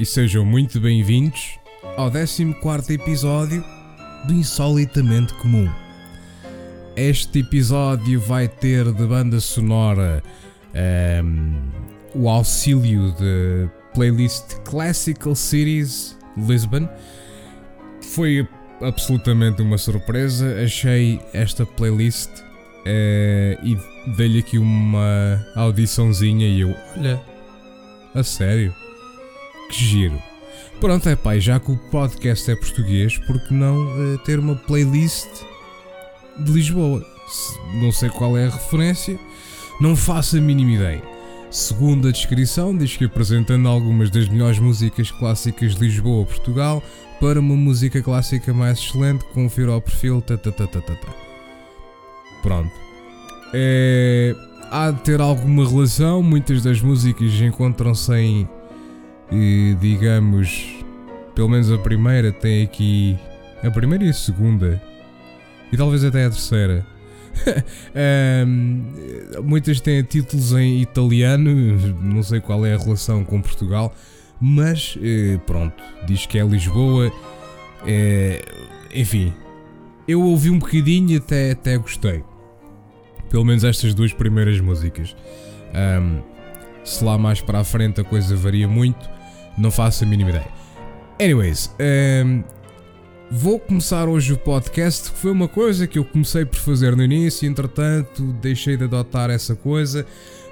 e sejam muito bem-vindos ao 14 episódio do Insolitamente Comum. Este episódio vai ter de banda sonora um, o auxílio de playlist Classical Cities Lisbon. Foi absolutamente uma surpresa. Achei esta playlist uh, e dei-lhe aqui uma audiçãozinha e eu, olha, a sério, que giro. Pronto, é pai, já que o podcast é português, porque não uh, ter uma playlist de Lisboa? Não sei qual é a referência, não faço a mínima ideia. Segundo a descrição, diz que apresentando algumas das melhores músicas clássicas de Lisboa, Portugal, para uma música clássica mais excelente, confira o perfil. Tatatatata. Pronto. É, há de ter alguma relação, muitas das músicas encontram-se em, digamos, pelo menos a primeira tem aqui. A primeira e a segunda. E talvez até a terceira. um, muitas têm títulos em italiano, não sei qual é a relação com Portugal, mas eh, pronto, diz que é Lisboa. Eh, enfim, eu ouvi um bocadinho e até, até gostei. Pelo menos estas duas primeiras músicas. Um, se lá mais para a frente a coisa varia muito, não faço a mínima ideia. Anyways, um, vou começar hoje o podcast, que foi uma coisa que eu comecei por fazer no início, entretanto deixei de adotar essa coisa,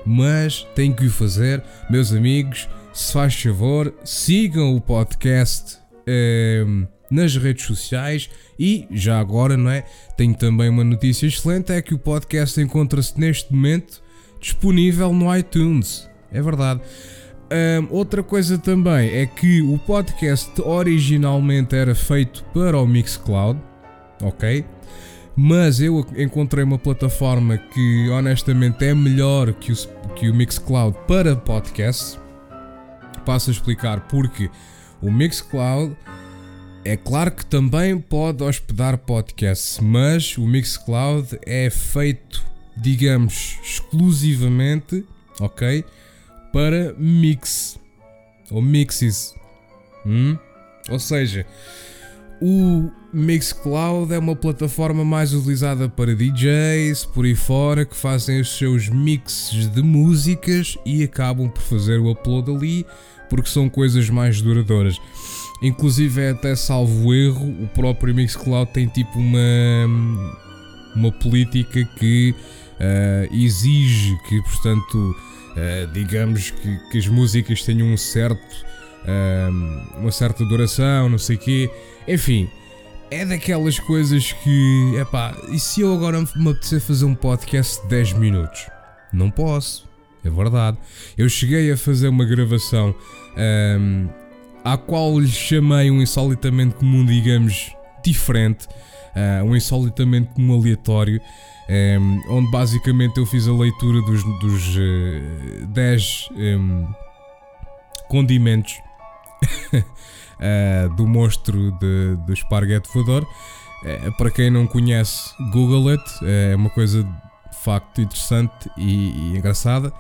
mas tenho que o fazer, meus amigos. Se faz favor, sigam o podcast um, nas redes sociais e já agora, não é? Tenho também uma notícia excelente: é que o podcast encontra-se neste momento disponível no iTunes. É verdade. Um, outra coisa também é que o podcast originalmente era feito para o Mixcloud, ok? Mas eu encontrei uma plataforma que honestamente é melhor que o, que o Mixcloud para podcasts. Passo a explicar porque o Mixcloud é claro que também pode hospedar podcasts, mas o Mixcloud é feito, digamos, exclusivamente, ok? Para mix ou mixes. Hum? Ou seja, o Mixcloud é uma plataforma mais utilizada para DJs por aí fora que fazem os seus mixes de músicas e acabam por fazer o upload ali porque são coisas mais duradouras. Inclusive é até salvo erro, o próprio Mixcloud tem tipo uma uma política que uh, exige que portanto uh, digamos que, que, as músicas tenham um certo, uh, uma certa duração, não sei quê. Enfim, é daquelas coisas que, epá, e se eu agora me apetecer fazer um podcast de 10 minutos? Não posso, é verdade. Eu cheguei a fazer uma gravação um, à qual lhe chamei um insolitamente comum, digamos, diferente, uh, um insolitamente comum aleatório. Um, onde basicamente eu fiz a leitura dos, dos uh, 10 um, condimentos uh, do monstro de, do esparguete voador. Uh, para quem não conhece, Google it, é uma coisa de facto interessante e, e engraçada.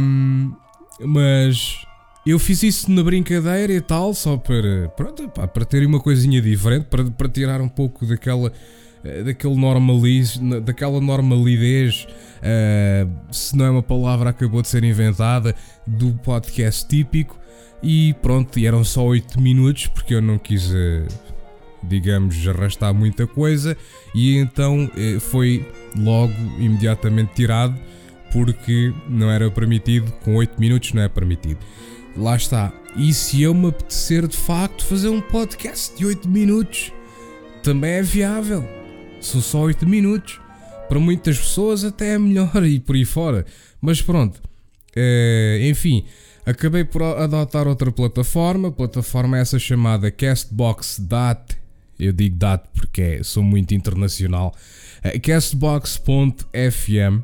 Um, mas eu fiz isso na brincadeira e tal, só para, pronto, pá, para ter uma coisinha diferente, para, para tirar um pouco daquela eh, daquele normaliz, daquela normalidez, uh, se não é uma palavra acabou de ser inventada, do podcast típico. E pronto, eram só 8 minutos porque eu não quis, uh, digamos, arrastar muita coisa. E então uh, foi logo imediatamente tirado porque não era permitido, com 8 minutos não é permitido. Lá está. E se eu me apetecer de facto fazer um podcast de 8 minutos, também é viável são só 8 minutos. Para muitas pessoas até é melhor e por aí fora. Mas pronto. Uh, enfim, acabei por adotar outra plataforma, plataforma essa chamada Castbox DAT. Eu digo DAT porque é, sou muito internacional. Uh, Castbox.fm,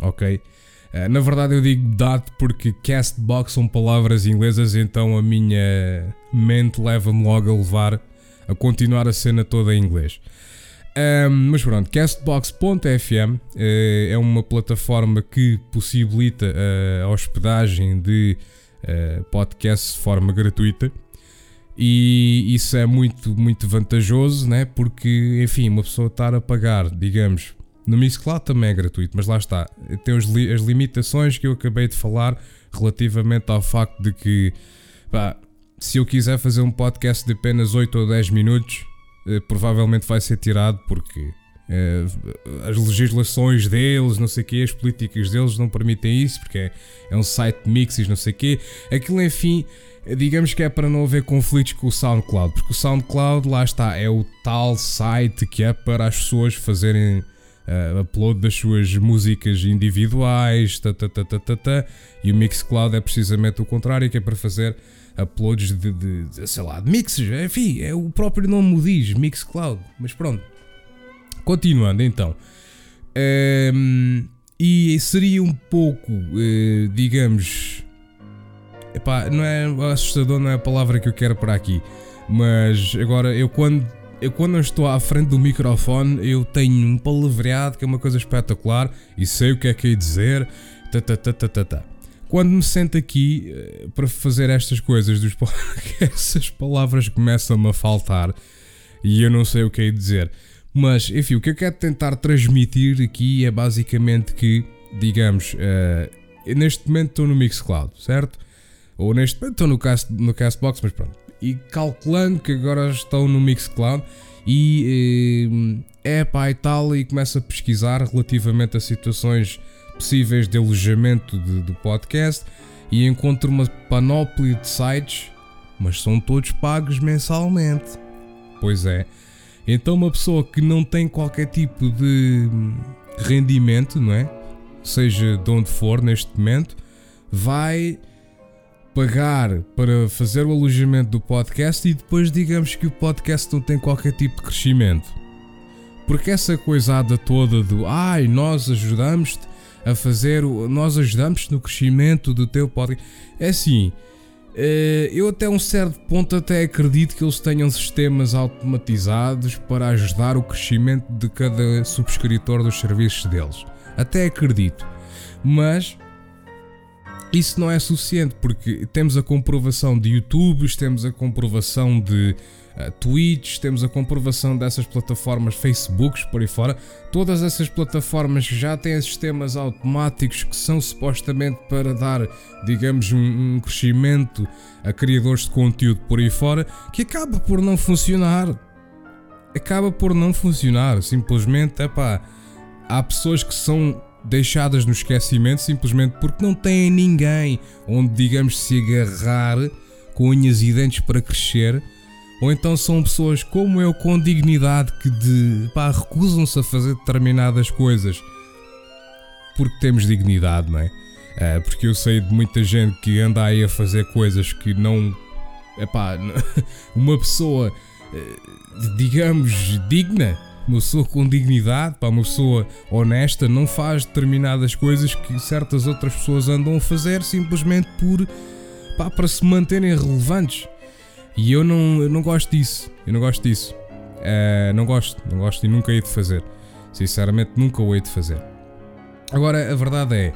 ok? Uh, na verdade eu digo DAT porque Castbox são palavras inglesas, então a minha mente leva-me logo a levar a continuar a cena toda em inglês. Um, mas pronto, Castbox.fm eh, é uma plataforma que possibilita a hospedagem de uh, podcasts de forma gratuita e isso é muito, muito vantajoso, né? porque, enfim, uma pessoa estar a pagar, digamos, no Mixcloud também é gratuito, mas lá está, tem li as limitações que eu acabei de falar relativamente ao facto de que, pá, se eu quiser fazer um podcast de apenas 8 ou 10 minutos, eh, provavelmente vai ser tirado porque eh, as legislações deles, não sei o quê, as políticas deles não permitem isso, porque é, é um site de mixes, não sei o quê. Aquilo, enfim, digamos que é para não haver conflitos com o SoundCloud, porque o SoundCloud, lá está, é o tal site que é para as pessoas fazerem uh, upload das suas músicas individuais, ta, ta, ta, ta, ta, ta, e o Mixcloud é precisamente o contrário, que é para fazer uploads de, de, de, sei lá, de mixes, enfim, é o próprio nome o diz, Mixcloud, mas pronto. Continuando então. Um, ehm, e seria um pouco, uh, digamos, epá, não é assustador, não é a palavra que eu quero para aqui, mas agora eu quando eu quando estou à frente do microfone eu tenho um palavreado que é uma coisa espetacular e sei o que é que é dizer, ta quando me sento aqui eh, para fazer estas coisas, dos palavras começam-me a faltar e eu não sei o que é dizer. Mas, enfim, o que eu quero tentar transmitir aqui é basicamente que, digamos, uh, neste momento estou no Mixcloud, certo? Ou neste momento estou no, cast, no Castbox, mas pronto. E calculando que agora estou no Mixcloud e uh, é pá e tal, e começo a pesquisar relativamente a situações possíveis de alojamento do podcast e encontro uma panóplia de sites, mas são todos pagos mensalmente. Pois é. Então uma pessoa que não tem qualquer tipo de rendimento, não é? Seja de onde for neste momento, vai pagar para fazer o alojamento do podcast e depois digamos que o podcast não tem qualquer tipo de crescimento. Porque essa coisada toda do ai, nós ajudamos-te a fazer, nós ajudamos no crescimento do teu podcast. É assim, eh, eu até um certo ponto até acredito que eles tenham sistemas automatizados para ajudar o crescimento de cada subscritor dos serviços deles. Até acredito. Mas isso não é suficiente porque temos a comprovação de YouTube, temos a comprovação de uh, Twitch, temos a comprovação dessas plataformas, Facebooks por aí fora. Todas essas plataformas já têm sistemas automáticos que são supostamente para dar, digamos, um, um crescimento a criadores de conteúdo por aí fora, que acaba por não funcionar. Acaba por não funcionar. Simplesmente, é pá, há pessoas que são deixadas no esquecimento simplesmente porque não têm ninguém onde, digamos, se agarrar com unhas e dentes para crescer. Ou então são pessoas como eu com dignidade que de, pá, recusam-se a fazer determinadas coisas porque temos dignidade, não é? é? porque eu sei de muita gente que anda aí a fazer coisas que não. Epá, uma pessoa, eh, digamos, digna uma pessoa com dignidade, pá, uma pessoa honesta, não faz determinadas coisas que certas outras pessoas andam a fazer simplesmente por pá, para se manterem relevantes. E eu não, eu não gosto disso. Eu não gosto disso. Uh, não gosto, não gosto e nunca hei de fazer. Sinceramente, nunca o hei de fazer. Agora, a verdade é.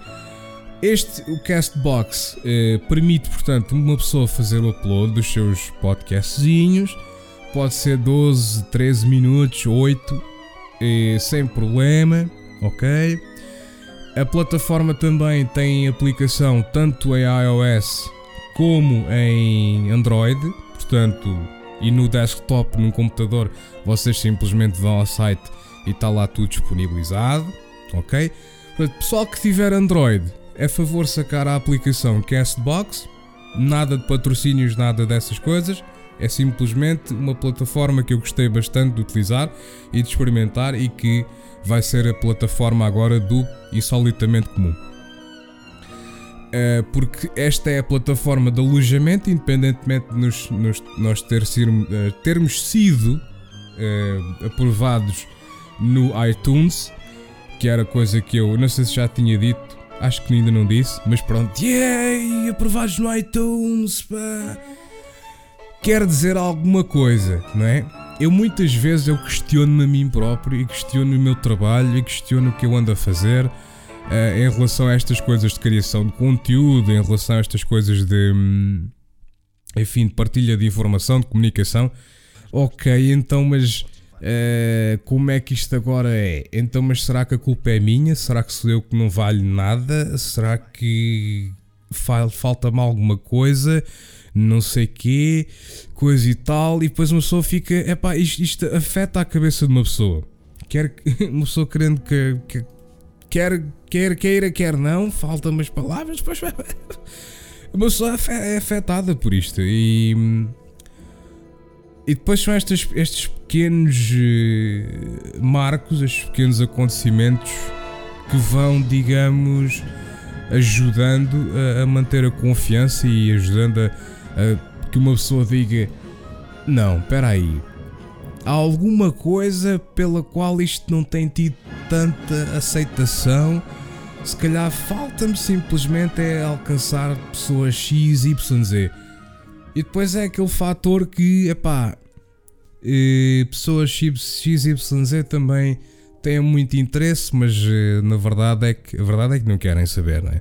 Este, o Castbox, eh, permite, portanto, uma pessoa fazer o upload dos seus podcastzinhos pode ser 12, 13 minutos, 8, sem problema, ok? A plataforma também tem aplicação tanto em iOS como em Android, portanto, e no desktop, num computador, vocês simplesmente vão ao site e está lá tudo disponibilizado, ok? Portanto, pessoal que tiver Android, é favor sacar a aplicação Castbox, nada de patrocínios, nada dessas coisas é simplesmente uma plataforma que eu gostei bastante de utilizar e de experimentar e que vai ser a plataforma agora do Insolitamente Comum. Uh, porque esta é a plataforma de alojamento, independentemente de nos, nos, nós ter sido, uh, termos sido uh, aprovados no iTunes, que era coisa que eu não sei se já tinha dito, acho que ainda não disse, mas pronto, yay, aprovados no iTunes, pá. Quer dizer alguma coisa, não é? Eu muitas vezes eu questiono-me a mim próprio e questiono o meu trabalho e questiono o que eu ando a fazer uh, em relação a estas coisas de criação de conteúdo, em relação a estas coisas de. Hum, enfim, de partilha de informação, de comunicação. Ok, então, mas. Uh, como é que isto agora é? Então, mas será que a culpa é minha? Será que sou eu que não valho nada? Será que falta-me alguma coisa? Não sei quê, coisa e tal. E depois uma pessoa fica. Epá, isto, isto afeta a cabeça de uma pessoa. Quer uma pessoa querendo que, que quer, quer queira, quer não, faltam umas palavras, depois uma pessoa é afetada por isto. E, e depois são estes, estes pequenos eh, marcos, estes pequenos acontecimentos que vão, digamos, ajudando a, a manter a confiança e ajudando a, a que uma pessoa diga: Não, espera aí há alguma coisa pela qual isto não tem tido tanta aceitação. Se calhar falta-me simplesmente é alcançar pessoas X, Y, Z. E depois é aquele fator que, epá, eh, pessoas X, Y, Z também têm muito interesse, mas eh, na verdade é que a verdade é que não querem saber, não é?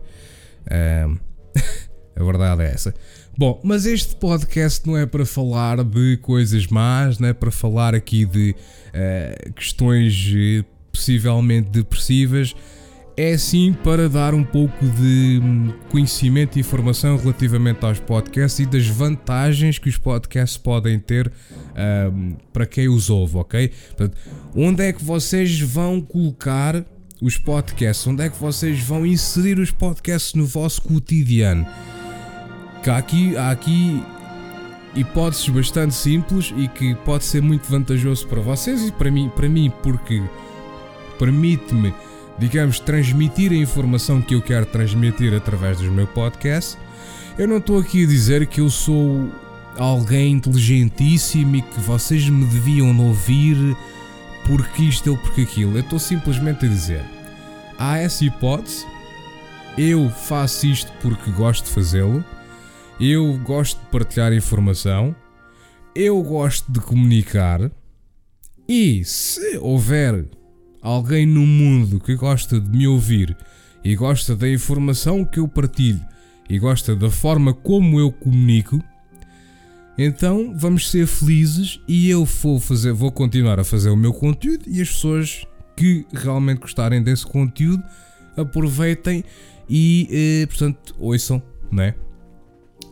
a verdade é essa. Bom, mas este podcast não é para falar de coisas más, não é para falar aqui de uh, questões uh, possivelmente depressivas. É sim para dar um pouco de hum, conhecimento e informação relativamente aos podcasts e das vantagens que os podcasts podem ter uh, para quem os ouve, ok? Portanto, onde é que vocês vão colocar os podcasts? Onde é que vocês vão inserir os podcasts no vosso cotidiano? Que há aqui, há aqui hipóteses bastante simples e que pode ser muito vantajoso para vocês e para mim, para mim porque permite-me, digamos, transmitir a informação que eu quero transmitir através dos meus podcasts. Eu não estou aqui a dizer que eu sou alguém inteligentíssimo e que vocês me deviam ouvir porque isto ou porque aquilo. Eu estou simplesmente a dizer: há essa hipótese, eu faço isto porque gosto de fazê-lo eu gosto de partilhar informação, eu gosto de comunicar e se houver alguém no mundo que gosta de me ouvir e gosta da informação que eu partilho e gosta da forma como eu comunico, então vamos ser felizes e eu vou fazer, vou continuar a fazer o meu conteúdo e as pessoas que realmente gostarem desse conteúdo aproveitem e, eh, portanto, ouçam, não é?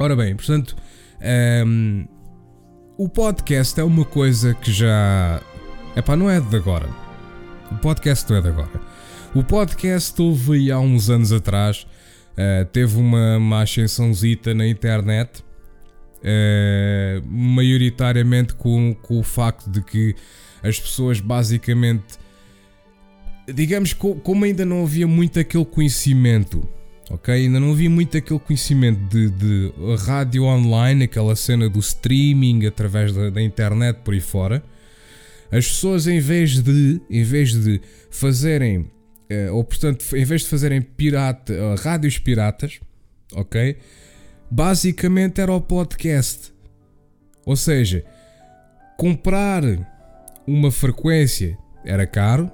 Ora bem, portanto, um, ehm, o podcast é uma coisa que já. Epá, não é de agora. O podcast não é de agora. O podcast houve há uns anos atrás, uh, teve uma, uma ascensãozita na internet, uh, maioritariamente com, com o facto de que as pessoas basicamente. Digamos, como ainda não havia muito aquele conhecimento ok? Ainda não havia muito aquele conhecimento de, de rádio online, aquela cena do streaming através da, da, internet por aí fora. As pessoas, em vez de, em vez de fazerem, uh, ou portanto, em vez de fazerem pirata, uh, rádios piratas, ok? Basicamente era o podcast. Ou seja, comprar uma frequência era caro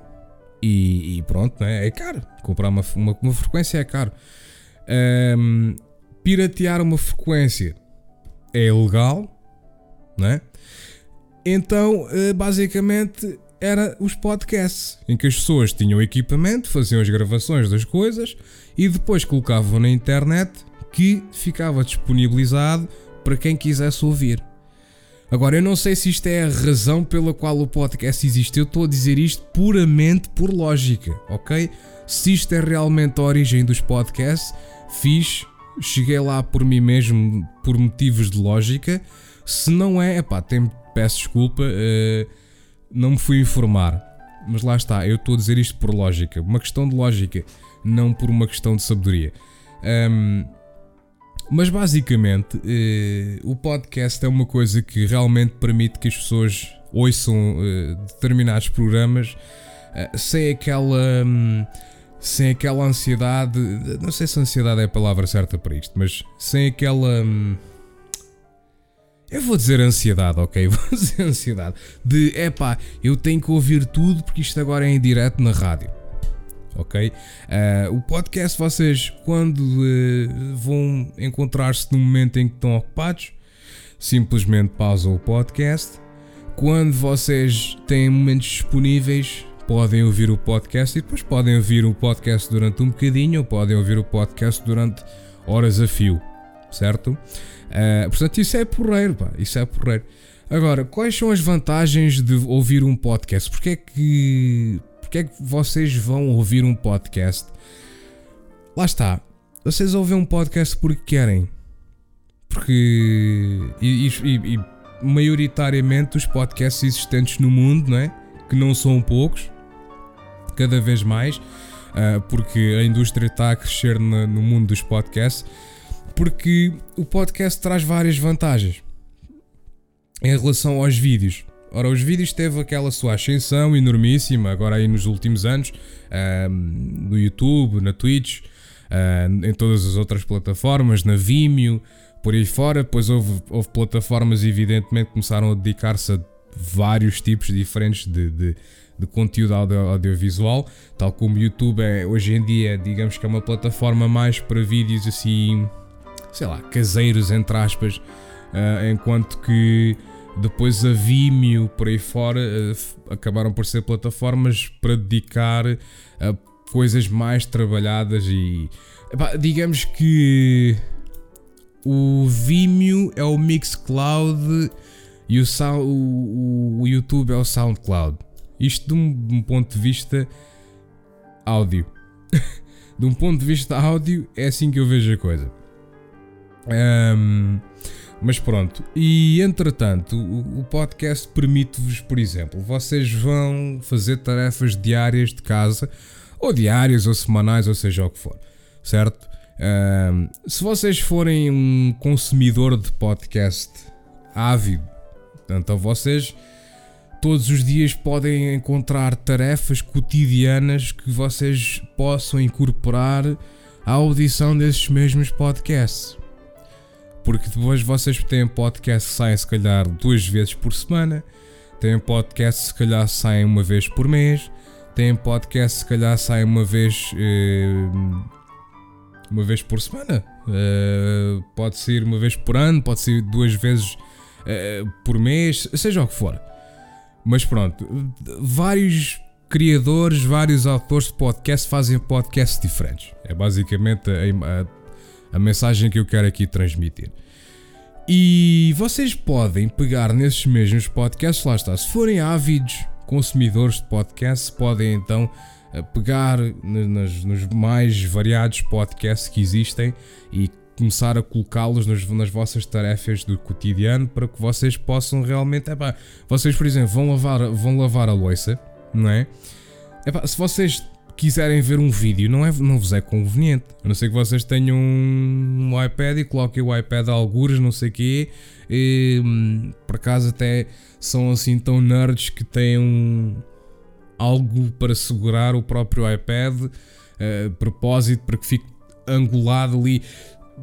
e, e pronto, né? é caro. Comprar uma, uma, uma frequência é caro. Um, piratear uma frequência é ilegal, né? Então, eh, basicamente, era os podcasts, em que as pessoas tinham equipamento, faziam as gravações das coisas e depois colocavam na internet que ficava disponibilizado para quem quisesse ouvir. Agora, eu não sei se isto é a razão pela qual o podcast existe. Eu estou a dizer isto puramente por lógica, ok? Se isto é realmente a origem dos podcasts, fiz, cheguei lá por mim mesmo por motivos de lógica. Se não é, epá, tem, peço desculpa, uh, não me fui informar. Mas lá está, eu estou a dizer isto por lógica, uma questão de lógica, não por uma questão de sabedoria. Um, mas basicamente, uh, o podcast é uma coisa que realmente permite que as pessoas ouçam uh, determinados programas uh, sem aquela. Um, sem aquela ansiedade. Não sei se ansiedade é a palavra certa para isto, mas sem aquela. Um, eu vou dizer ansiedade, ok? Vou dizer ansiedade. De epá, eu tenho que ouvir tudo porque isto agora é em direto na rádio. Ok? Uh, o podcast, vocês, quando uh, vão encontrar-se no momento em que estão ocupados, simplesmente pausam o podcast. Quando vocês têm momentos disponíveis, podem ouvir o podcast e depois podem ouvir o podcast durante um bocadinho ou podem ouvir o podcast durante horas a fio, certo? Uh, portanto, isso é porreiro, pá, isso é porreiro. Agora, quais são as vantagens de ouvir um podcast? Porque é que, porque é que vocês vão ouvir um podcast? Lá está, vocês ouvem um podcast porque querem. Porque. E, e, e maioritariamente os podcasts existentes no mundo, não é? Que não são poucos, cada vez mais, uh, porque a indústria está a crescer no, no mundo dos podcasts porque o podcast traz várias vantagens em relação aos vídeos. Ora, os vídeos teve aquela sua ascensão enormíssima agora aí nos últimos anos, no YouTube, na Twitch, em todas as outras plataformas, na Vimeo, por aí fora. Depois houve, houve plataformas, evidentemente, que começaram a dedicar-se a vários tipos diferentes de, de, de conteúdo audio, audiovisual, tal como o YouTube é hoje em dia, digamos que é uma plataforma mais para vídeos assim sei lá, caseiros, entre aspas, uh, enquanto que depois a Vimeo, por aí fora, uh, acabaram por ser plataformas para dedicar a coisas mais trabalhadas e epá, digamos que o Vimeo é o Mixcloud e o, o, o YouTube é o SoundCloud. Isto de um, ponto de vista áudio. de um ponto de vista áudio, é assim que eu vejo a coisa. Um, mas pronto, e entretanto, o, o podcast permite-vos, por exemplo, vocês vão fazer tarefas diárias de casa, ou diárias, ou semanais, ou seja o que for, certo? Um, se vocês forem um consumidor de podcast ávido, então vocês todos os dias podem encontrar tarefas cotidianas que vocês possam incorporar à audição desses mesmos podcasts porque depois vocês têm podcast que saem se calhar duas vezes por semana, têm podcast que se calhar saem uma vez por mês, têm podcast que se calhar saem uma vez eh, uma vez por semana, uh, pode ser uma vez por ano, pode ser duas vezes uh, por mês, seja o que for. Mas pronto, vários criadores, vários autores de podcast fazem podcasts diferentes. É basicamente a, a a mensagem que eu quero aqui transmitir. E vocês podem pegar nesses mesmos podcasts, lá está, se forem ávidos consumidores de podcasts, podem então eh, pegar nos, nos mais variados podcasts que existem e começar a colocá-los nas, nas, vossas tarefas do cotidiano para que vocês possam realmente. Epá, vocês, por exemplo, vão lavar, vão lavar a louça, não é? Epá, se vocês quiserem ver um vídeo, não, é, não vos é conveniente. A não ser que vocês tenham um, um iPad e coloquem o iPad a algures, não sei o quê. E, hum, por acaso até são assim tão nerds que têm um, algo para segurar o próprio iPad, uh, propósito para que fique angulado ali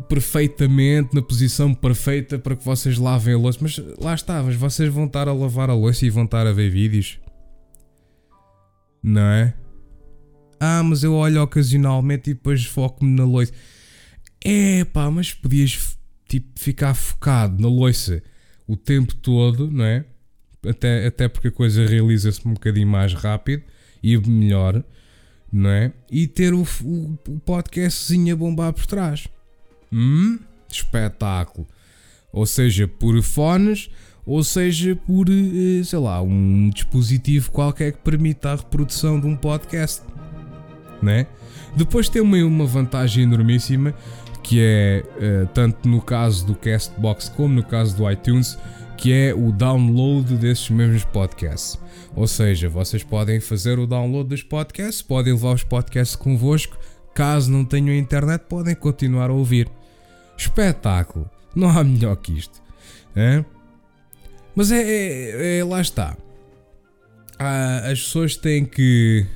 perfeitamente, na posição perfeita para que vocês lavem a louça. Mas lá está, mas vocês vão estar a lavar a louça e vão estar a ver vídeos. Não é? Ah, mas eu olho ocasionalmente e depois foco-me na loiça. É pá, mas podias tipo, ficar focado na loiça o tempo todo, não é? Até, até porque a coisa realiza-se um bocadinho mais rápido e melhor, não é? E ter o, o, o podcastzinho a bombar por trás. Hum? Espetáculo. Ou seja, por fones, ou seja, por, eh, sei lá, um dispositivo qualquer que permita a reprodução de um podcast né? Depois tem uma, uma vantagem enormíssima que é uh, tanto no caso do Castbox como no caso do iTunes, que é o download desses mesmos podcasts. Ou seja, vocês podem fazer o download dos podcasts, podem levar os podcasts convosco caso não tenham internet, podem continuar a ouvir. Espetáculo! Não há melhor que isto. É? Mas é, é, é, Lá está. Ah, as pessoas têm que.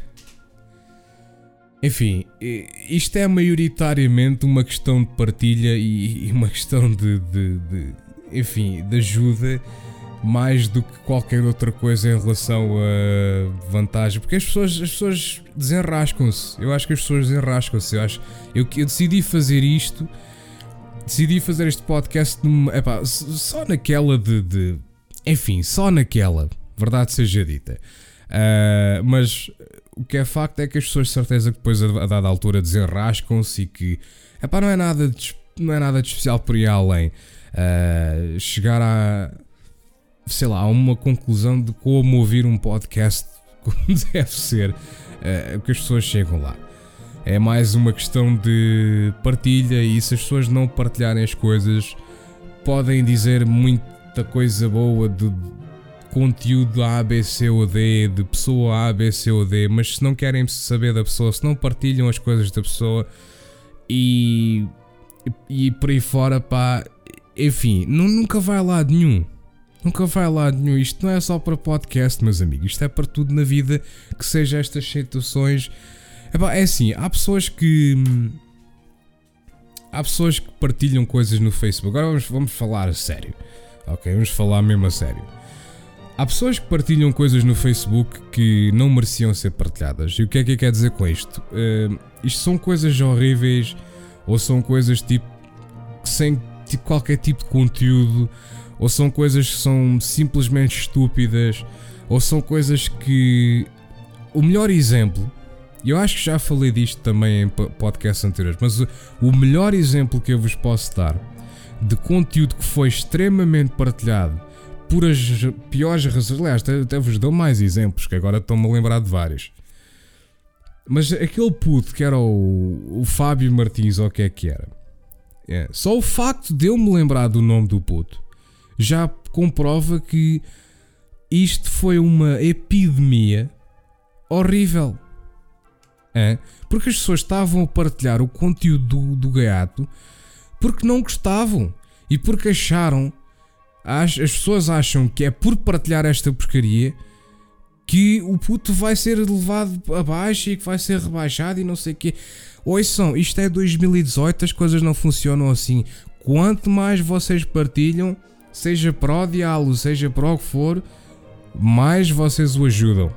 Enfim, isto é maioritariamente uma questão de partilha e, uma questão de, de, de enfim, de ajuda mais do que qualquer outra coisa em relação a vantagem, porque as pessoas, as pessoas desenrascam-se. Eu acho que as pessoas desenrascam-se. Eu, acho, eu, eu decidi fazer isto, decidi fazer este podcast epá, só naquela de, de, Enfim, só naquela, verdade seja dita. Uh, mas o que é facto é que as pessoas, de certeza, que depois a, a dada altura desenrascam-se e que. Epá, não é nada de, não é nada de especial por ir além. Uh, chegar a sei lá, uma conclusão de como ouvir um podcast como deve ser, uh, que as pessoas chegam lá. É mais uma questão de partilha e se as pessoas não partilharem as coisas, podem dizer muita coisa boa de conteúdo A, B, C ou D, de pessoa A, B, C ou D, mas se não querem saber da pessoa, se não partilham as coisas da pessoa e, e por aí fora, pá, enfim, nunca vai lá nenhum. Nunca vai lá nenhum. Isto não é só para podcast, meus amigos. Isto é para tudo na vida que seja estas situações. É assim, há pessoas que. Há pessoas que partilham coisas no Facebook. Agora vamos, vamos falar a sério. Ok? Vamos falar mesmo a sério. Há pessoas que partilham coisas no Facebook que não mereciam ser partilhadas. E o que é que quer dizer com isto? Uh, isto são coisas horríveis ou são coisas tipo sem tipo, qualquer tipo de conteúdo ou são coisas que são simplesmente estúpidas, ou são coisas que. O melhor exemplo, eu acho que já falei disto também em podcasts anteriores, mas o melhor exemplo que eu vos posso dar de conteúdo que foi extremamente partilhado por as piores razões. Aliás, até, até vos dou mais exemplos, que agora estou-me a lembrar de vários. Mas aquele puto que era o, o Fábio Martins, ou o que é que era? É, só o facto de eu me lembrar do nome do puto já comprova que isto foi uma epidemia horrível. É? Porque as pessoas estavam a partilhar o conteúdo do, do gaiato porque não gostavam e porque acharam. As, as pessoas acham que é por partilhar esta porcaria que o puto vai ser levado abaixo e que vai ser rebaixado e não sei o quê. Ouçam, isto é 2018, as coisas não funcionam assim. Quanto mais vocês partilham, seja para odiá-lo, seja para o que for, mais vocês o ajudam.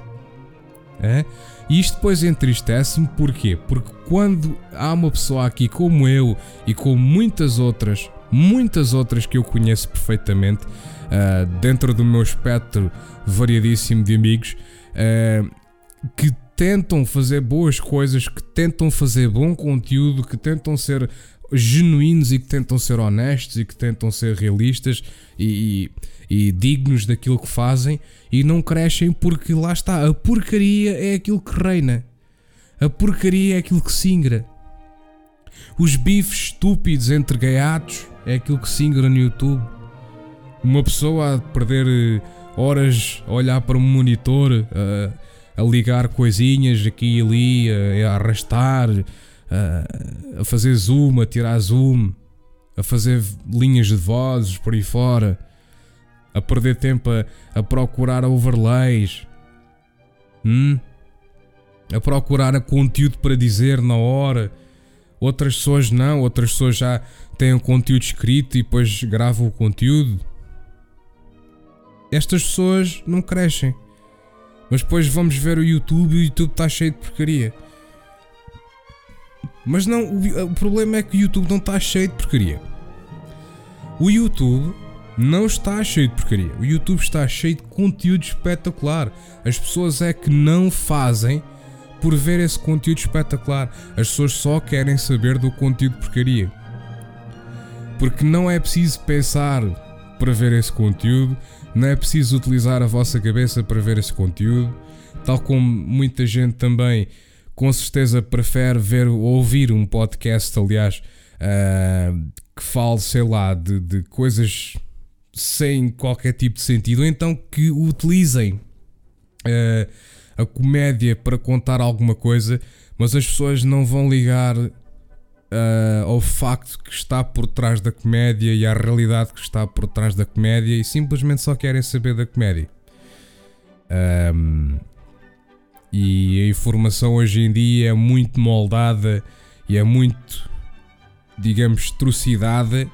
É? E isto depois entristece-me porquê? Porque quando há uma pessoa aqui como eu e como muitas outras, muitas outras que eu conheço perfeitamente, uh, dentro do meu espectro variadíssimo de amigos, uh, que tentam fazer boas coisas, que tentam fazer bom conteúdo, que tentam ser genuínos e que tentam ser honestos e que tentam ser realistas e, e, e, dignos daquilo que fazem e não crescem porque lá está, a porcaria é aquilo que reina, a porcaria é aquilo que singra. Os bifes estúpidos entre gaiatos é aquilo que singra no YouTube. Uma pessoa a perder eh, horas a olhar para um monitor, a, a ligar coisinhas aqui e ali, a, a arrastar a, a fazer zoom, a tirar zoom, a fazer linhas de vozes por aí fora, a perder tempo a, a procurar overlays, hum? a procurar conteúdo para dizer na hora. Outras pessoas não, outras pessoas já têm o conteúdo escrito e depois gravam o conteúdo. Estas pessoas não crescem. Mas depois vamos ver o YouTube e o YouTube está cheio de porcaria. Mas não, o, o problema é que o YouTube não está cheio de porcaria. O YouTube não está cheio de porcaria. O YouTube está cheio de conteúdo espetacular. As pessoas é que não fazem por ver esse conteúdo espetacular. As pessoas só querem saber do conteúdo de porcaria. Porque não é preciso pensar para ver esse conteúdo, não é preciso utilizar a vossa cabeça para ver esse conteúdo, tal como muita gente também com certeza prefere ver ou ouvir um podcast, aliás, uh, que fale, sei lá, de, de coisas sem qualquer tipo de sentido, ou então que utilizem uh, a comédia para contar alguma coisa, mas as pessoas não vão ligar uh, ao facto que está por trás da comédia e à realidade que está por trás da comédia e simplesmente só querem saber da comédia. Um, e a informação hoje em dia é muito moldada e é muito, digamos, trucidada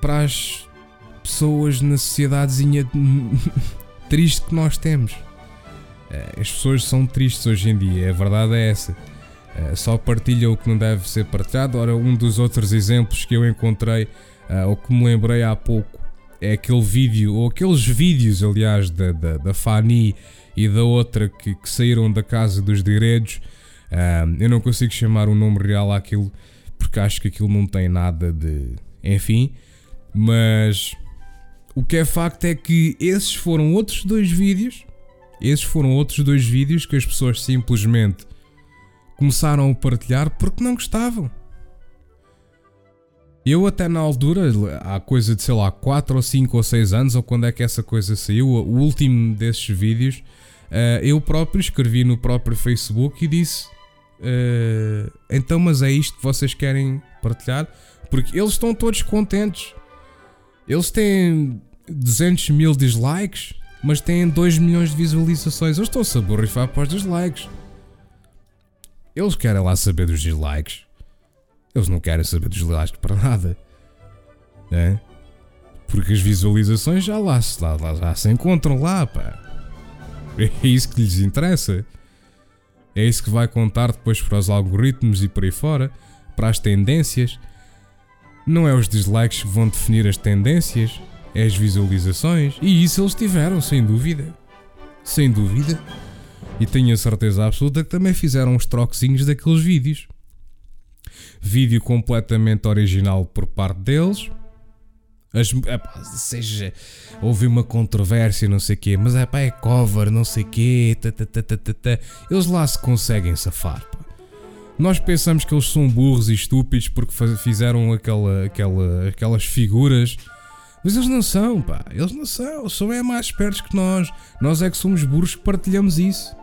para as pessoas na sociedadezinha triste que nós temos. Eh, as pessoas são tristes hoje em dia, a verdade é essa. Eh, só partilham o que não deve ser partilhado. Ora, um dos outros exemplos que eu encontrei, eh, ou que me lembrei há pouco, é aquele vídeo, ou aqueles vídeos, aliás, da, da, da Fanny e da outra que, que saíram da Casa dos Direitos. eu não consigo chamar o um nome real àquilo, porque acho que aquilo não tem nada de. Enfim, mas o que é facto é que esses foram outros dois vídeos. Esses foram outros dois vídeos que as pessoas simplesmente começaram a partilhar porque não gostavam. Eu até na altura, há coisa de sei lá 4 ou 5 ou 6 anos, ou quando é que essa coisa saiu, o último desses vídeos, eh, eu próprio escrevi no próprio Facebook e disse: eh, Então, mas é isto que vocês querem partilhar? Porque eles estão todos contentes. Eles têm 200 mil dislikes, mas têm 2 milhões de visualizações. Eles estão-se a borrifar para os dislikes. Eles querem lá saber dos dislikes. Eles não querem saber dos dislikes para nada. É? Porque as visualizações já lá, lá, lá, já se encontram lá, pá. É isso que lhes interessa. É isso que vai contar depois para os algoritmos e por aí fora, para as tendências. Não é os dislikes que vão definir as tendências, as visualizações. E isso eles tiveram, sem dúvida. Sem dúvida. E tenho a certeza absoluta que também fizeram uns troquezinhos daqueles vídeos. Vídeo completamente original por parte deles. As, epá, seja, houve uma controvérsia, não sei o quê, mas epá, é cover, não sei o quê, eles lá se conseguem safar. Pá. Nós pensamos que eles são burros e estúpidos porque fizeram aquela, aquela, aquelas figuras mas eles não são, pá. Eles não são. São é mais espertos que nós. Nós é que somos burros que partilhamos isso.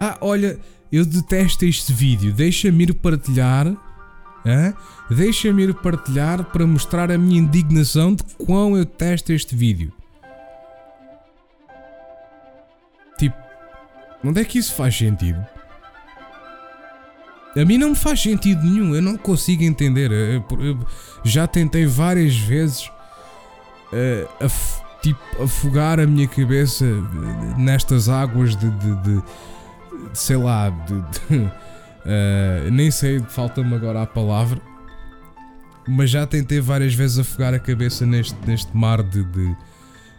Ah, olha, eu detesto este vídeo. Deixa-me ir partilhar. Deixa-me ir partilhar para mostrar a minha indignação de quão eu detesto este vídeo. Tipo, onde é que isso faz sentido? A mim não me faz sentido nenhum, eu não consigo entender. Eu, eu já tentei várias vezes uh, tipo, afogar a minha cabeça nestas águas de, de, de, de sei lá, uh, nem sei, falta-me agora a palavra, mas já tentei várias vezes afogar a cabeça neste, neste mar de, de,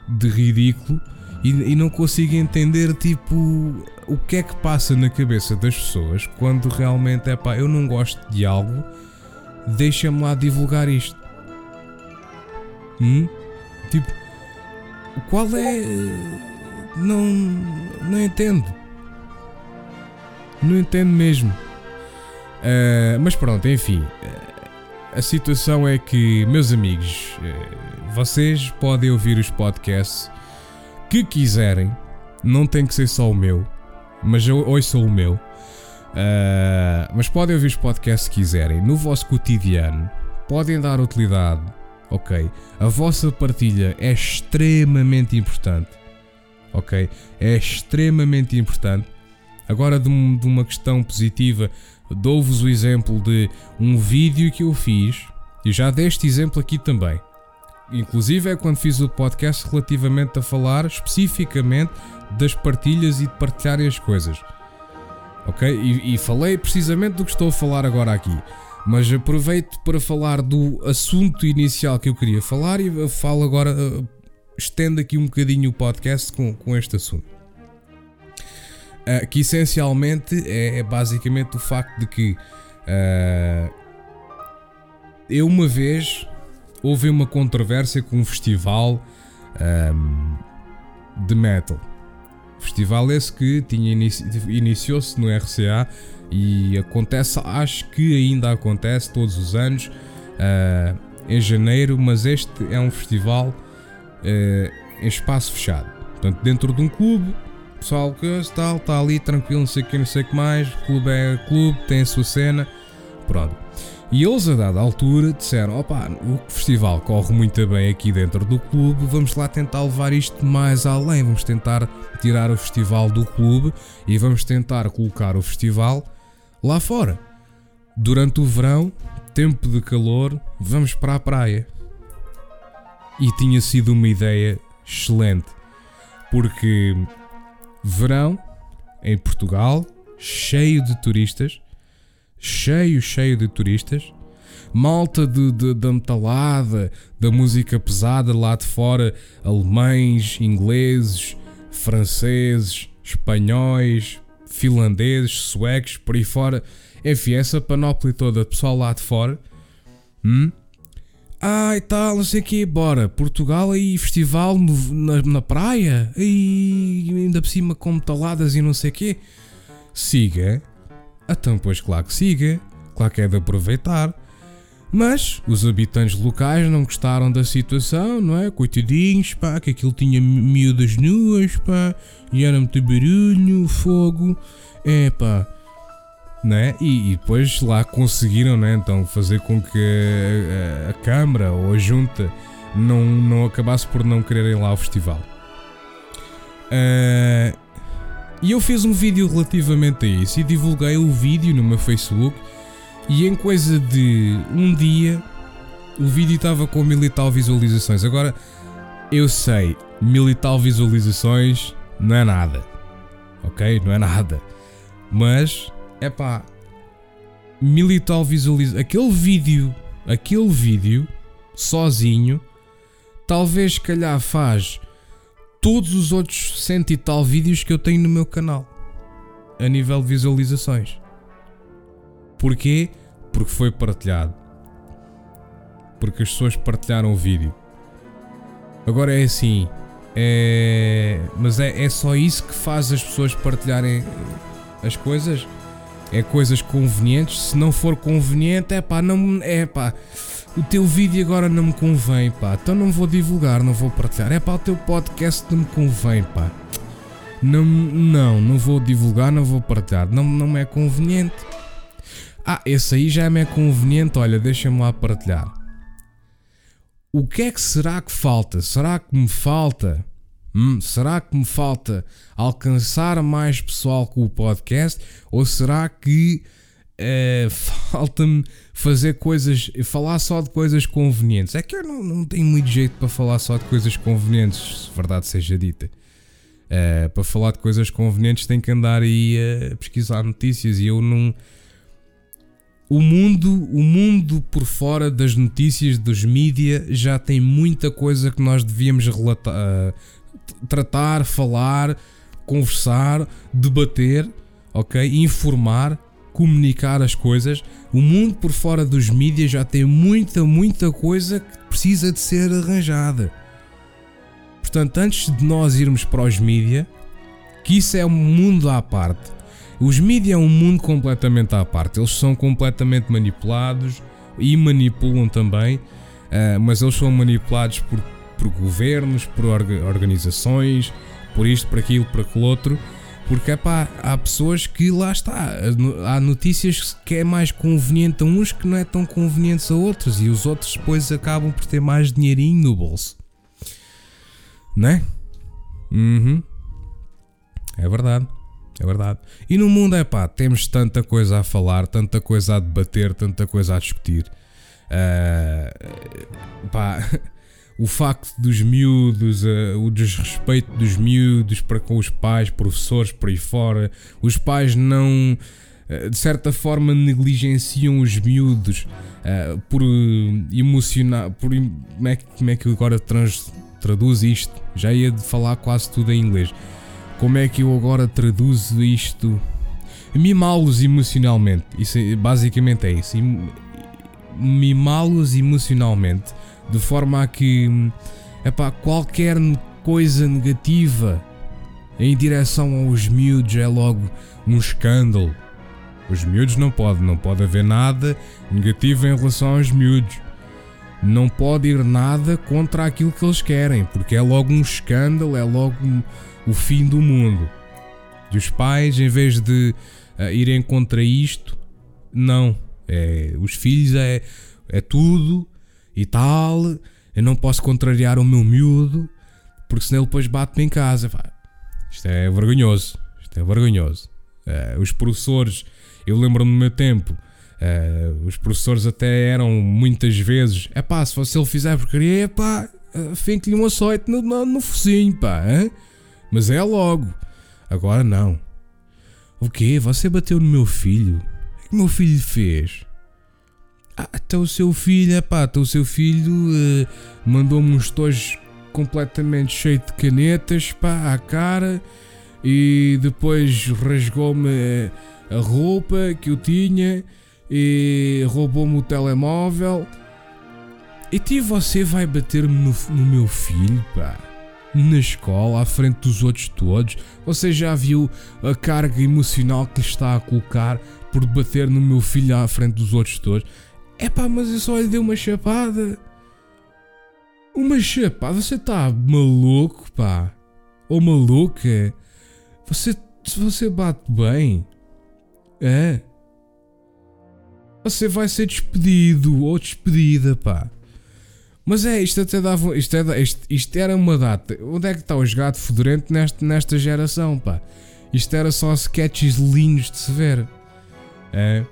de ridículo e, e, não consigo entender tipo o que é que passa na cabeça das pessoas quando realmente é pá, eu não gosto de algo, deixa-me lá divulgar isto. Hum? Tipo, qual é. Não. Não entendo. Não entendo mesmo. Uh, mas pronto, enfim. A situação é que, meus amigos, uh, vocês podem ouvir os podcasts que quiserem. Não tem que ser só o meu, mas eu ouço o meu. Uh, mas podem ouvir os podcasts que quiserem no vosso cotidiano. Podem dar utilidade ok? A vossa partilha é extremamente importante, ok? É extremamente importante. Agora, de, de uma questão positiva, dou-vos o exemplo de um vídeo que eu fiz, e já dei este exemplo aqui também. Inclusive é quando fiz o podcast relativamente a falar especificamente das partilhas e de partilharem as coisas. Ok? E, e falei precisamente do que estou a falar agora aqui. Mas aproveito para falar do assunto inicial que eu queria falar e falo agora, uh, estendo aqui um bocadinho o podcast com, com este assunto. Uh, que essencialmente é, é, basicamente o facto de que uh, eu uma vez houve uma controvérsia com um festival um, de metal. Festival esse que tinha inici iniciou-se no RCA e acontece, acho que ainda acontece todos os anos uh, em janeiro, mas este é um festival uh, em espaço fechado. Portanto, dentro de um clube, pessoal que tal, está ali tranquilo, não sei o que, não sei o que mais, o clube é clube, tem a sua cena, pronto. E eles, a dada altura, disseram: opa, o festival corre muito bem aqui dentro do clube, vamos lá tentar levar isto mais além, vamos tentar tirar o festival do clube e vamos tentar colocar o festival lá fora. Durante o verão, tempo de calor, vamos para a praia. E tinha sido uma ideia excelente, porque verão em Portugal, cheio de turistas cheio, cheio de turistas. Malta de, de, da metalada, da música pesada lá de fora, alemães, ingleses, franceses, espanhóis, finlandeses, suecos, por aí fora. Enfim, essa panóplia toda, pessoal lá de fora. Hum? Ah, e tal, não sei o quê, bora. Portugal aí, festival no, na, na praia. E ainda por cima com metaladas e não sei o quê. Siga então, pois, claro que siga, claro que é de aproveitar. Mas os habitantes locais não gostaram da situação, não é? Coitadinhos, pá, que aquilo tinha miúdas nuas, pá, e era muito barulho, fogo, é pá, né? E, e depois lá conseguiram, né? Então fazer com que a, a, a Câmara ou a Junta não, não acabasse por não quererem lá o festival. Uh, e eu fiz um vídeo relativamente a isso e divulguei o vídeo no meu Facebook. E em coisa de um dia, o vídeo estava com mil e tal visualizações. Agora, eu sei, mil e tal visualizações não é nada. Ok? Não é nada. Mas, é pá, mil e tal visualizações. Aquele vídeo, aquele vídeo, sozinho, talvez, calhar, faz todos os outros cento e tal vídeos que eu tenho no meu canal a nível de visualizações. Porquê? Porque foi partilhado. Porque as pessoas partilharam o vídeo. Agora é assim. É... Mas é, é só isso que faz as pessoas partilharem as coisas? É coisas convenientes? Se não for conveniente, é pá, não. É pá o teu vídeo agora não me convém, pá. Então não vou divulgar, não vou partilhar. É pá, o teu podcast não me convém, pá. Não, não, não vou divulgar, não vou partilhar. Não, não é conveniente. Ah, esse aí já me é conveniente. Olha, deixa-me lá partilhar. O que é que será que falta? Será que me falta? Hum, será que me falta alcançar mais pessoal com o podcast? Ou será que uh, falta-me fazer coisas, falar só de coisas convenientes. É que eu não, não tenho muito jeito para falar só de coisas convenientes, se verdade seja dita. Uh, para falar de coisas convenientes tem que andar aí a pesquisar notícias e eu não. O mundo, o mundo por fora das notícias dos mídia já tem muita coisa que nós devíamos relatar, uh, tratar, falar, conversar, debater, ok? Informar comunicar as coisas. O mundo por fora dos mídias já tem muita, muita coisa que precisa de ser arranjada. Portanto, antes de nós irmos para os mídias, que isso é um mundo à parte. Os mídias é um mundo completamente à parte. Eles são completamente manipulados e manipulam também, uh, mas eles são manipulados por, por governos, por organizações, por isto, por aquilo, por aquilo outro porque epá, há pessoas que lá está, há notícias que é mais conveniente a uns que não é tão conveniente a outros e os outros depois acabam por ter mais dinheirinho no bolso. Né? Uhum. É verdade. É verdade. E no mundo é pá, temos tanta coisa a falar, tanta coisa a debater, tanta coisa a discutir. Uh, pá, o facto dos miúdos, uh, o desrespeito dos miúdos para com os pais, professores por aí fora, os pais não uh, de certa forma negligenciam os miúdos por emocionar, por como é, que, como é que eu agora trans, traduz isto? Já ia falar quase tudo em inglês. Como é que eu agora traduzo isto? Mimá-los emocionalmente. Isso é, basicamente é isso. Mimá-los emocionalmente de forma a que epá, qualquer coisa negativa em direção aos miúdos é logo um escândalo. Os miúdos não pode, não pode haver nada negativo em relação aos miúdos. Não pode ir nada contra aquilo que eles querem, porque é logo um escândalo, é logo o fim do mundo. E os pais, em vez de uh, irem contra isto, não. É, os filhos é, é tudo e tal. Eu não posso contrariar o meu miúdo, porque senão ele depois bate-me em casa. Isto é vergonhoso. Isto é vergonhoso. Uh, os professores, eu lembro-me no meu tempo, uh, os professores até eram muitas vezes: é pá, se ele fizer porcaria, é pá, finque-lhe um açoite no, no, no focinho, pá. Hein? Mas é logo. Agora não. O quê? Você bateu no meu filho? O que o meu filho fez? Ah, então o seu filho, é pá, então o seu filho uh, mandou-me uns tojos completamente cheios de canetas, pá, à cara e depois rasgou-me a roupa que eu tinha e roubou-me o telemóvel. E ti você vai bater-me no, no, meu filho, pá. Na escola, à frente dos outros todos. Você já viu a carga emocional que está a colocar por bater no meu filho à frente dos outros todos? É pá, mas eu só lhe dei uma chapada. Uma chapada? Você está maluco, pá? Ou maluca? Você, você bate bem? É? Você vai ser despedido ou despedida, pá. Mas é, isto até dava. Isto, é, isto, isto era uma data. Onde é que está o gato fedorento nesta, nesta geração, pá? Isto era só sketches lindos de se ver. É?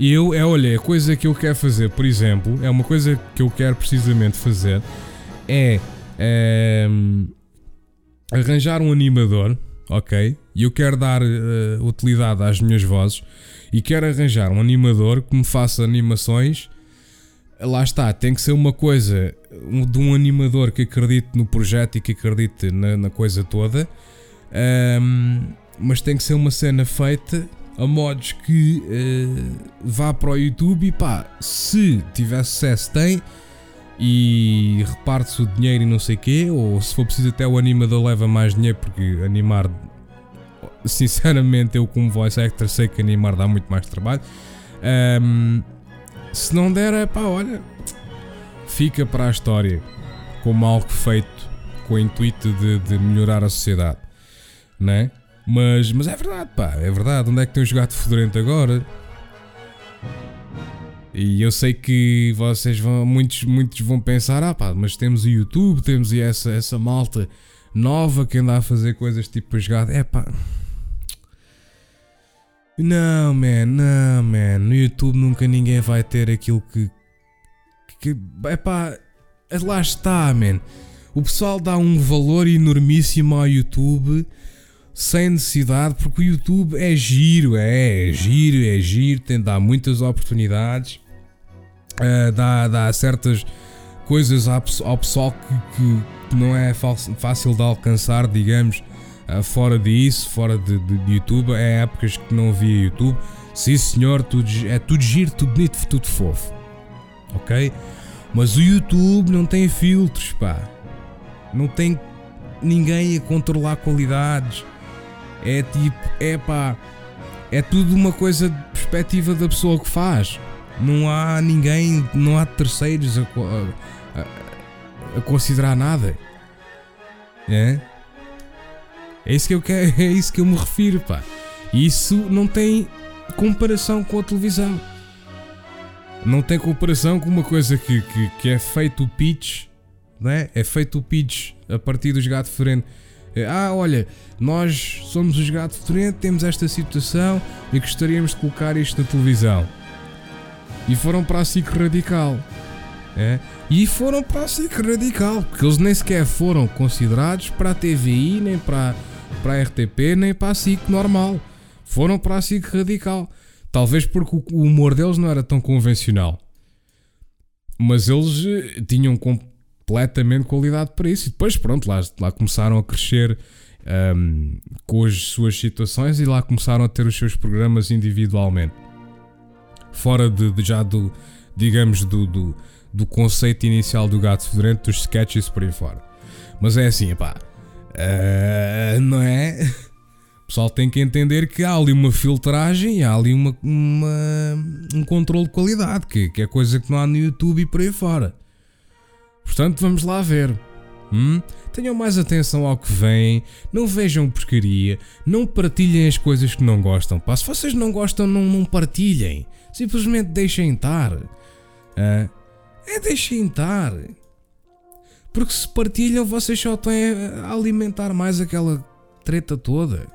E eu, é, olha, a coisa que eu quero fazer, por exemplo, é uma coisa que eu quero precisamente fazer é, é arranjar um animador ok? E eu quero dar uh, utilidade às minhas vozes e quero arranjar um animador que me faça animações. Lá está, tem que ser uma coisa um, de um animador que acredite no projeto e que acredite na, na coisa toda, um, mas tem que ser uma cena feita a modos que uh, vá para o YouTube e pá, se tiver sucesso, tem e reparte-se o dinheiro e não sei quê, ou se for preciso até o animador leva mais dinheiro porque animar sinceramente eu como voice actor sei que animar dá muito mais trabalho. Um, se não der, é pá, olha, fica para a história como algo feito com o intuito de, de melhorar a sociedade, né? Mas, mas é verdade, pá, é verdade. Onde é que tem o gato fedorento agora? E eu sei que vocês vão, muitos, muitos vão pensar, ah pá, mas temos o YouTube, temos essa, essa malta nova que anda a fazer coisas tipo a jogar. É pá. Não, man, não, man. No YouTube nunca ninguém vai ter aquilo que. que é pá. Lá está, man. O pessoal dá um valor enormíssimo ao YouTube sem necessidade, porque o YouTube é giro, é, é giro, é giro, tem dá muitas oportunidades, uh, dá, dá certas coisas ao pessoal que, que não é fácil de alcançar, digamos, fora disso, fora de, de, de, YouTube. É épocas que não via YouTube. Sim, senhor, tudo, é tudo giro, tudo bonito, tudo fofo, ok? Mas o YouTube não tem filtros, pá, não tem ninguém a controlar qualidades é tipo, é pá, é tudo uma coisa de perspectiva da pessoa que faz. Não há ninguém, não há terceiros a, a, a considerar nada. É? É isso que eu quero, é isso que eu me refiro, pá. Isso não tem comparação com a televisão. Não tem comparação com uma coisa que, que, que é feito o pitch, não é? É feito o pitch a partir dos gatos frente é, ah, olha, nós somos os gatos frente, temos esta situação e gostaríamos de colocar isto na televisão. E foram para a SIC Radical. É? E foram para a SIC Radical, porque eles nem sequer foram considerados para a TVI, nem para, para a RTP, nem para a SIC normal. Foram para a SIC Radical. Talvez porque o humor deles não era tão convencional. Mas eles eh, tinham completamente qualidade para isso. E depois, pronto, lá, lá começaram a crescer um, com as suas situações e lá começaram a ter os seus programas individualmente. Fora de, de já do, digamos, do, do, do, conceito inicial do Gato Fedorento, dos sketches por aí fora. Mas é assim, pá, uh, não é? O pessoal tem que entender que há ali uma filtragem e há ali uma, uma um controle de qualidade, que, que é coisa que não há no YouTube e por aí fora. Portanto, vamos lá ver. Hum? Tenham mais atenção ao que vem, não vejam porcaria, não partilhem as coisas que não gostam. Pá, se vocês não gostam, não, não partilhem. Simplesmente deixem estar. Ah, é deixem estar. Porque se partilham, vocês só estão a alimentar mais aquela treta toda.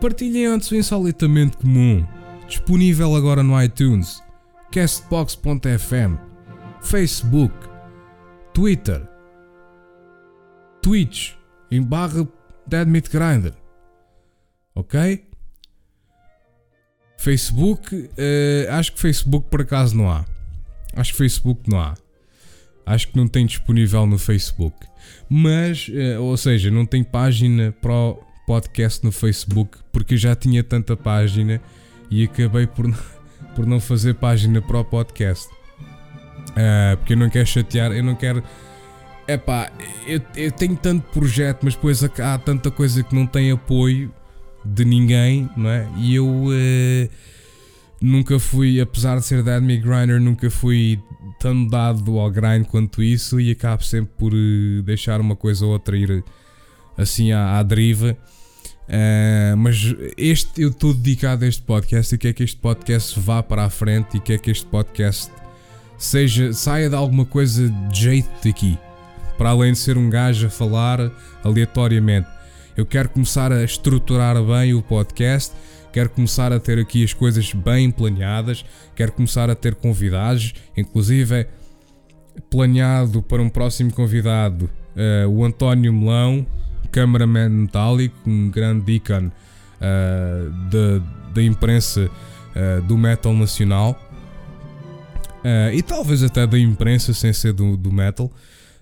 Partilhem antes o insolitamente comum. Disponível agora no iTunes, Castbox.fm, Facebook, Twitter, Twitch, em barra Dead Meat Grinder. Ok? Facebook, uh, acho que Facebook por acaso não há. Acho que Facebook não há. Acho que não tem disponível no Facebook. Mas, uh, ou seja, não tem página para o podcast no Facebook porque já tinha tanta página e acabei por, por não fazer página para o podcast. Uh, porque eu não quero chatear, eu não quero. Epá, eu, eu tenho tanto projeto, mas depois há tanta coisa que não tem apoio de ninguém, não é? E eu uh, nunca fui, apesar de ser Dead Me Grinder, nunca fui tão dado ao grind quanto isso e acabo sempre por uh, deixar uma coisa ou outra ir assim à, à deriva. Uh, mas este eu estou dedicado a este podcast e quer que este podcast vá para a frente e quer que este podcast seja saia de alguma coisa de jeito daqui para além de ser um gajo a falar aleatoriamente eu quero começar a estruturar bem o podcast quero começar a ter aqui as coisas bem planeadas quero começar a ter convidados inclusive é planeado para um próximo convidado uh, o António Melão cameraman metálico, um grande ícone uh, da, da imprensa uh, do metal nacional uh, e talvez até da imprensa sem ser do, do metal.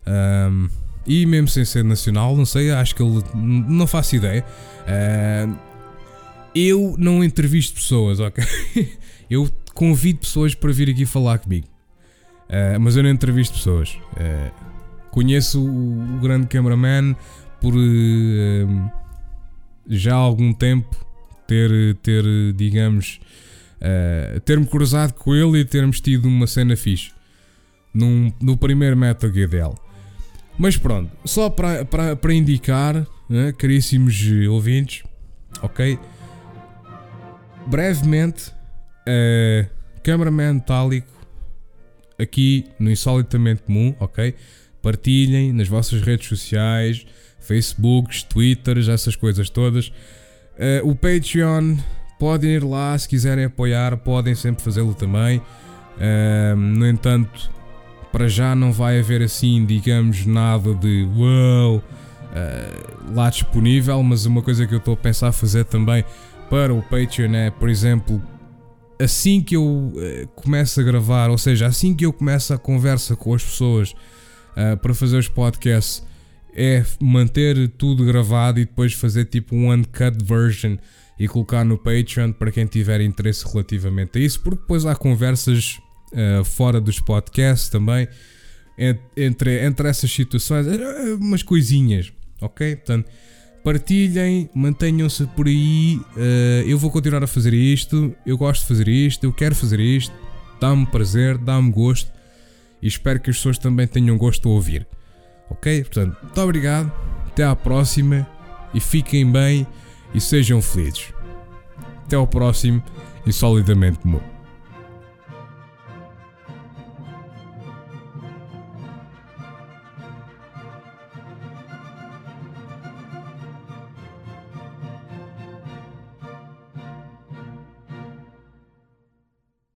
Um, e mesmo sem ser nacional, não sei, acho que ele. Não faço ideia. Eu não entrevisto pessoas, ok? eu convido pessoas para vir aqui falar comigo. mas eu não entrevisto pessoas. conheço o, o grande cameraman, por uh, já há algum tempo ter, ter digamos, uh, ter-me cruzado com ele e termos tido uma cena fixe num, no primeiro Metal Gear dele. Mas pronto, só para, para, para indicar, né, caríssimos ouvintes, ok? Brevemente, uh, Cameraman Metálico aqui no Insolitamente Comum, ok? Partilhem nas vossas redes sociais, Facebooks, Twitters, essas coisas todas. Uh, o Patreon, podem ir lá se quiserem apoiar, podem sempre fazê-lo também. Uh, no entanto, para já não vai haver assim, digamos, nada de wow uh, lá disponível, mas uma coisa que eu estou a pensar fazer também para o Patreon é, por exemplo, assim que eu uh, começo a gravar, ou seja, assim que eu começo a conversa com as pessoas uh, para fazer os podcasts, é manter tudo gravado e depois fazer tipo um uncut version e colocar no Patreon para quem tiver interesse relativamente a isso, porque depois há conversas uh, fora dos podcasts também entre, entre essas situações, umas coisinhas, ok? Portanto, partilhem, mantenham-se por aí. Uh, eu vou continuar a fazer isto, eu gosto de fazer isto, eu quero fazer isto, dá-me prazer, dá-me gosto e espero que as pessoas também tenham gosto a ouvir. Ok? Portanto, muito obrigado, até à próxima e fiquem bem e sejam felizes. Até ao próximo e solidamente.